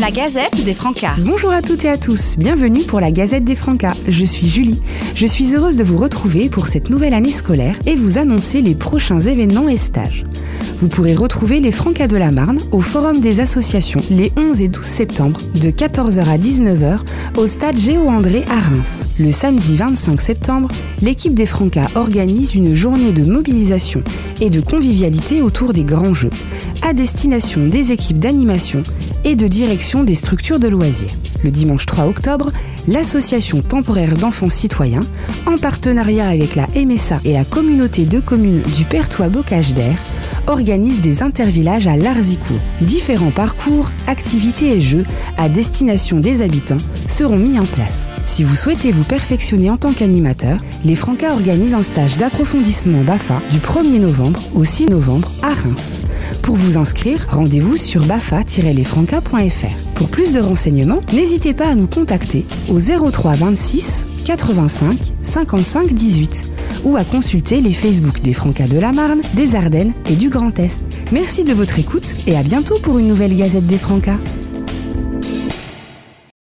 La Gazette des Francas. Bonjour à toutes et à tous, bienvenue pour la Gazette des Francas. Je suis Julie. Je suis heureuse de vous retrouver pour cette nouvelle année scolaire et vous annoncer les prochains événements et stages. Vous pourrez retrouver les Francas de la Marne au Forum des associations les 11 et 12 septembre de 14h à 19h au stade Géo-André à Reims. Le samedi 25 septembre, l'équipe des Francas organise une journée de mobilisation et de convivialité autour des grands jeux, à destination des équipes d'animation et de direction des structures de loisirs. Le dimanche 3 octobre, l'association temporaire d'enfants citoyens, en partenariat avec la MSA et la communauté de communes du Pertois-Bocage d'Air, organise des intervillages à Larzicourt. Différents parcours, activités et jeux à destination des habitants seront mis en place. Si vous souhaitez vous perfectionner en tant qu'animateur, les Francas organisent un stage d'approfondissement BAFA du 1er novembre au 6 novembre à Reims. Pour vous inscrire, rendez-vous sur bafa-lesfrancas.fr. Pour plus de renseignements, n'hésitez pas à nous contacter au 03 26 85 55 18 ou à consulter les Facebook des Francas de la Marne, des Ardennes et du Grand Est. Merci de votre écoute et à bientôt pour une nouvelle Gazette des Francas.